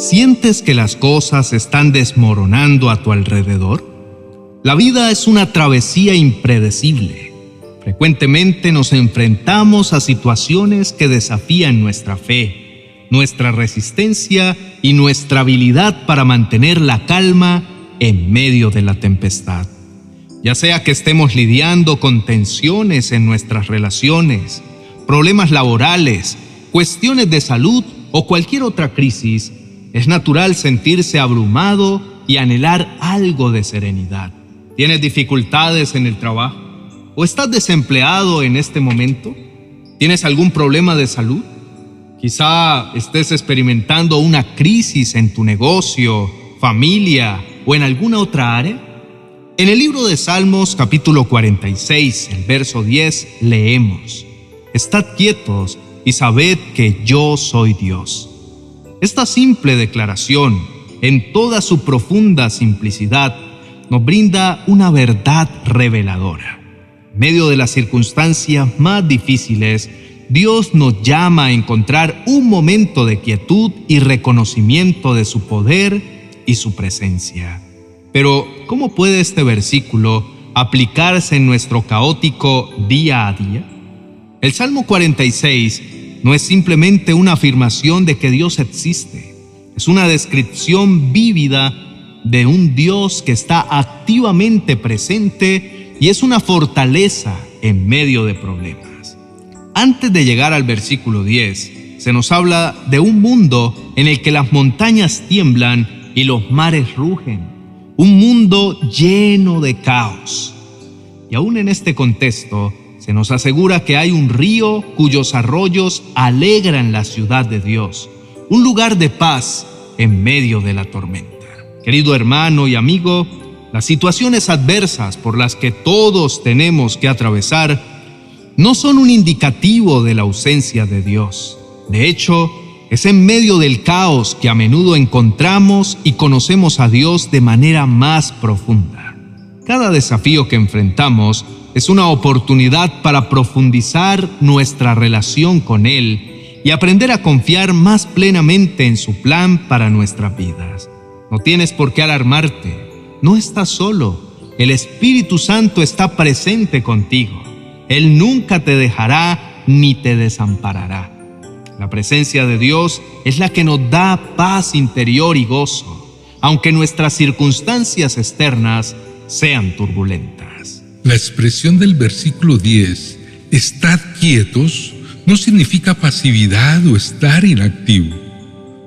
¿Sientes que las cosas están desmoronando a tu alrededor? La vida es una travesía impredecible. Frecuentemente nos enfrentamos a situaciones que desafían nuestra fe, nuestra resistencia y nuestra habilidad para mantener la calma en medio de la tempestad. Ya sea que estemos lidiando con tensiones en nuestras relaciones, problemas laborales, cuestiones de salud o cualquier otra crisis, es natural sentirse abrumado y anhelar algo de serenidad. ¿Tienes dificultades en el trabajo? ¿O estás desempleado en este momento? ¿Tienes algún problema de salud? Quizá estés experimentando una crisis en tu negocio, familia o en alguna otra área. En el libro de Salmos capítulo 46, el verso 10, leemos, Estad quietos y sabed que yo soy Dios. Esta simple declaración, en toda su profunda simplicidad, nos brinda una verdad reveladora. En medio de las circunstancias más difíciles, Dios nos llama a encontrar un momento de quietud y reconocimiento de su poder y su presencia. Pero, ¿cómo puede este versículo aplicarse en nuestro caótico día a día? El Salmo 46 no es simplemente una afirmación de que Dios existe, es una descripción vívida de un Dios que está activamente presente y es una fortaleza en medio de problemas. Antes de llegar al versículo 10, se nos habla de un mundo en el que las montañas tiemblan y los mares rugen, un mundo lleno de caos. Y aún en este contexto, se nos asegura que hay un río cuyos arroyos alegran la ciudad de Dios, un lugar de paz en medio de la tormenta. Querido hermano y amigo, las situaciones adversas por las que todos tenemos que atravesar no son un indicativo de la ausencia de Dios. De hecho, es en medio del caos que a menudo encontramos y conocemos a Dios de manera más profunda. Cada desafío que enfrentamos es una oportunidad para profundizar nuestra relación con Él y aprender a confiar más plenamente en su plan para nuestras vidas. No tienes por qué alarmarte, no estás solo, el Espíritu Santo está presente contigo. Él nunca te dejará ni te desamparará. La presencia de Dios es la que nos da paz interior y gozo, aunque nuestras circunstancias externas sean turbulentas. La expresión del versículo 10, estad quietos, no significa pasividad o estar inactivo.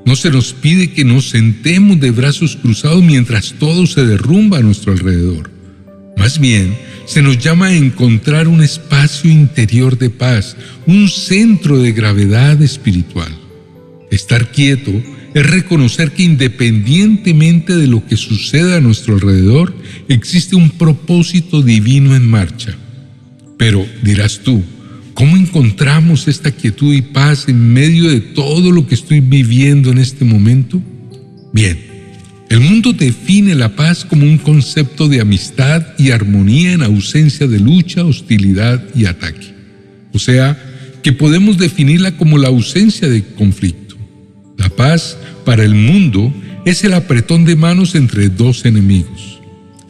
No se nos pide que nos sentemos de brazos cruzados mientras todo se derrumba a nuestro alrededor. Más bien, se nos llama a encontrar un espacio interior de paz, un centro de gravedad espiritual. Estar quieto es reconocer que independientemente de lo que suceda a nuestro alrededor, existe un propósito divino en marcha. Pero dirás tú, ¿cómo encontramos esta quietud y paz en medio de todo lo que estoy viviendo en este momento? Bien, el mundo define la paz como un concepto de amistad y armonía en ausencia de lucha, hostilidad y ataque. O sea, que podemos definirla como la ausencia de conflicto. Paz para el mundo es el apretón de manos entre dos enemigos.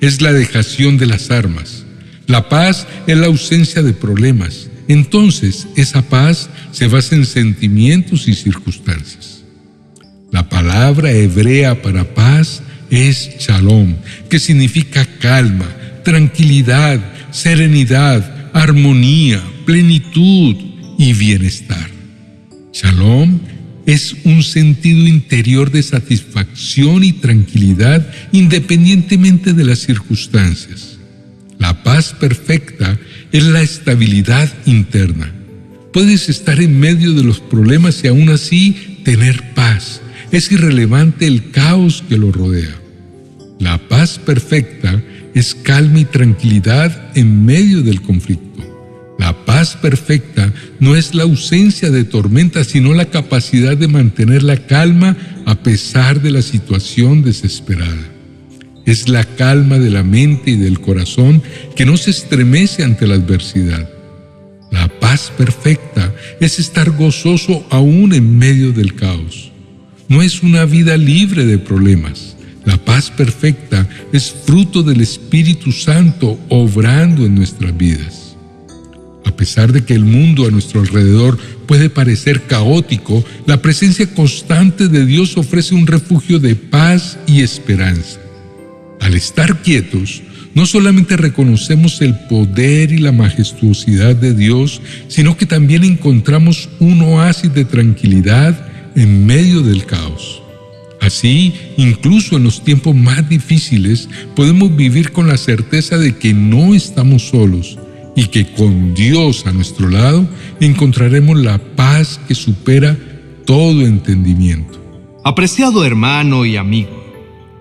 Es la dejación de las armas. La paz es la ausencia de problemas. Entonces, esa paz se basa en sentimientos y circunstancias. La palabra hebrea para paz es shalom, que significa calma, tranquilidad, serenidad, armonía, plenitud y bienestar. Shalom es un sentido interior de satisfacción y tranquilidad independientemente de las circunstancias. La paz perfecta es la estabilidad interna. Puedes estar en medio de los problemas y aún así tener paz. Es irrelevante el caos que lo rodea. La paz perfecta es calma y tranquilidad en medio del conflicto. La paz perfecta no es la ausencia de tormenta, sino la capacidad de mantener la calma a pesar de la situación desesperada. Es la calma de la mente y del corazón que no se estremece ante la adversidad. La paz perfecta es estar gozoso aún en medio del caos. no es una vida libre de problemas. La paz perfecta es fruto del Espíritu Santo obrando en nuestras vidas. A pesar de que el mundo a nuestro alrededor puede parecer caótico, la presencia constante de Dios ofrece un refugio de paz y esperanza. Al estar quietos, no solamente reconocemos el poder y la majestuosidad de Dios, sino que también encontramos un oasis de tranquilidad en medio del caos. Así, incluso en los tiempos más difíciles, podemos vivir con la certeza de que no estamos solos y que con Dios a nuestro lado encontraremos la paz que supera todo entendimiento. Apreciado hermano y amigo,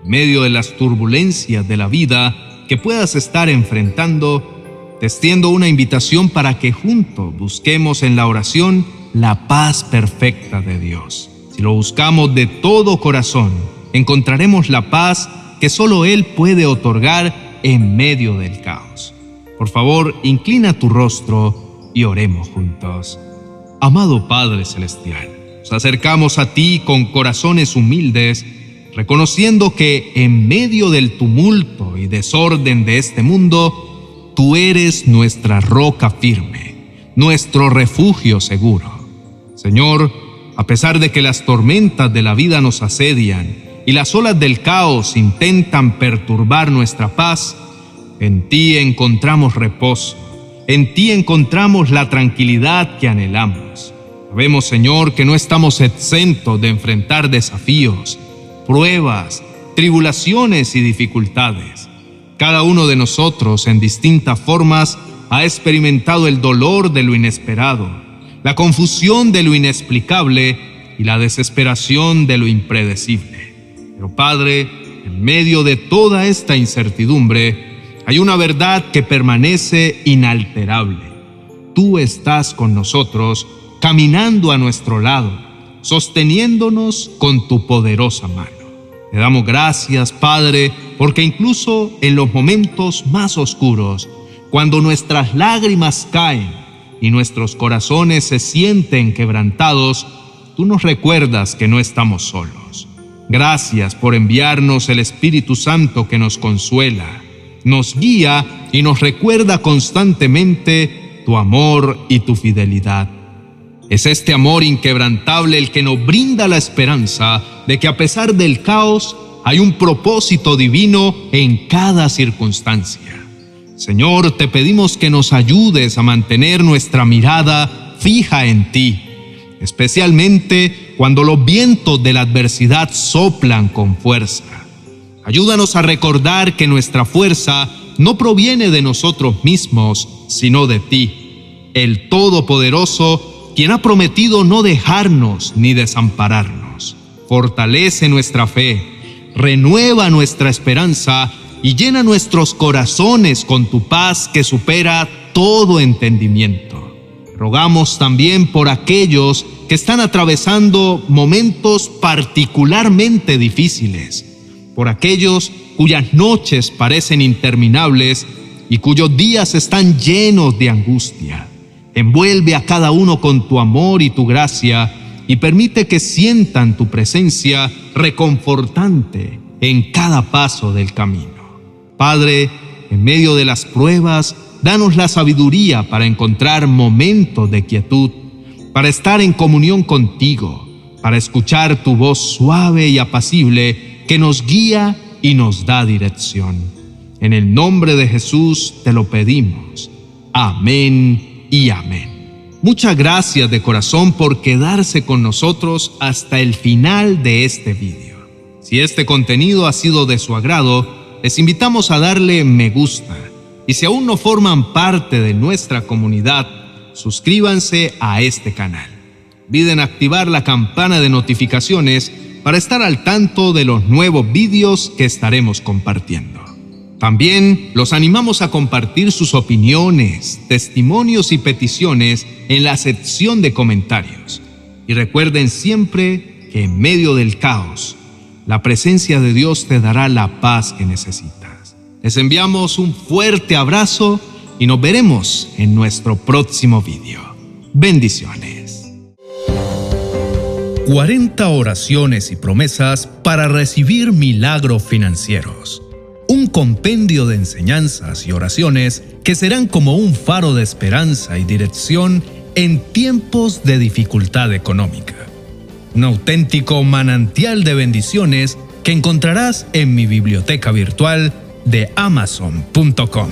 en medio de las turbulencias de la vida que puedas estar enfrentando, te extiendo una invitación para que juntos busquemos en la oración la paz perfecta de Dios. Si lo buscamos de todo corazón, encontraremos la paz que solo Él puede otorgar en medio del caos. Por favor, inclina tu rostro y oremos juntos. Amado Padre Celestial, nos acercamos a ti con corazones humildes, reconociendo que en medio del tumulto y desorden de este mundo, tú eres nuestra roca firme, nuestro refugio seguro. Señor, a pesar de que las tormentas de la vida nos asedian y las olas del caos intentan perturbar nuestra paz, en ti encontramos reposo, en ti encontramos la tranquilidad que anhelamos. Sabemos, Señor, que no estamos exentos de enfrentar desafíos, pruebas, tribulaciones y dificultades. Cada uno de nosotros, en distintas formas, ha experimentado el dolor de lo inesperado la confusión de lo inexplicable y la desesperación de lo impredecible. Pero Padre, en medio de toda esta incertidumbre, hay una verdad que permanece inalterable. Tú estás con nosotros, caminando a nuestro lado, sosteniéndonos con tu poderosa mano. Te damos gracias, Padre, porque incluso en los momentos más oscuros, cuando nuestras lágrimas caen, y nuestros corazones se sienten quebrantados, tú nos recuerdas que no estamos solos. Gracias por enviarnos el Espíritu Santo que nos consuela, nos guía y nos recuerda constantemente tu amor y tu fidelidad. Es este amor inquebrantable el que nos brinda la esperanza de que a pesar del caos hay un propósito divino en cada circunstancia. Señor, te pedimos que nos ayudes a mantener nuestra mirada fija en ti, especialmente cuando los vientos de la adversidad soplan con fuerza. Ayúdanos a recordar que nuestra fuerza no proviene de nosotros mismos, sino de ti, el Todopoderoso, quien ha prometido no dejarnos ni desampararnos. Fortalece nuestra fe, renueva nuestra esperanza y llena nuestros corazones con tu paz que supera todo entendimiento. Rogamos también por aquellos que están atravesando momentos particularmente difíciles, por aquellos cuyas noches parecen interminables y cuyos días están llenos de angustia. Envuelve a cada uno con tu amor y tu gracia y permite que sientan tu presencia reconfortante en cada paso del camino. Padre, en medio de las pruebas, danos la sabiduría para encontrar momentos de quietud, para estar en comunión contigo, para escuchar tu voz suave y apacible que nos guía y nos da dirección. En el nombre de Jesús te lo pedimos. Amén y amén. Muchas gracias de corazón por quedarse con nosotros hasta el final de este vídeo. Si este contenido ha sido de su agrado, les invitamos a darle me gusta y si aún no forman parte de nuestra comunidad, suscríbanse a este canal. Olviden activar la campana de notificaciones para estar al tanto de los nuevos vídeos que estaremos compartiendo. También los animamos a compartir sus opiniones, testimonios y peticiones en la sección de comentarios. Y recuerden siempre que en medio del caos, la presencia de Dios te dará la paz que necesitas. Les enviamos un fuerte abrazo y nos veremos en nuestro próximo video. Bendiciones. 40 oraciones y promesas para recibir milagros financieros. Un compendio de enseñanzas y oraciones que serán como un faro de esperanza y dirección en tiempos de dificultad económica. Un auténtico manantial de bendiciones que encontrarás en mi biblioteca virtual de amazon.com.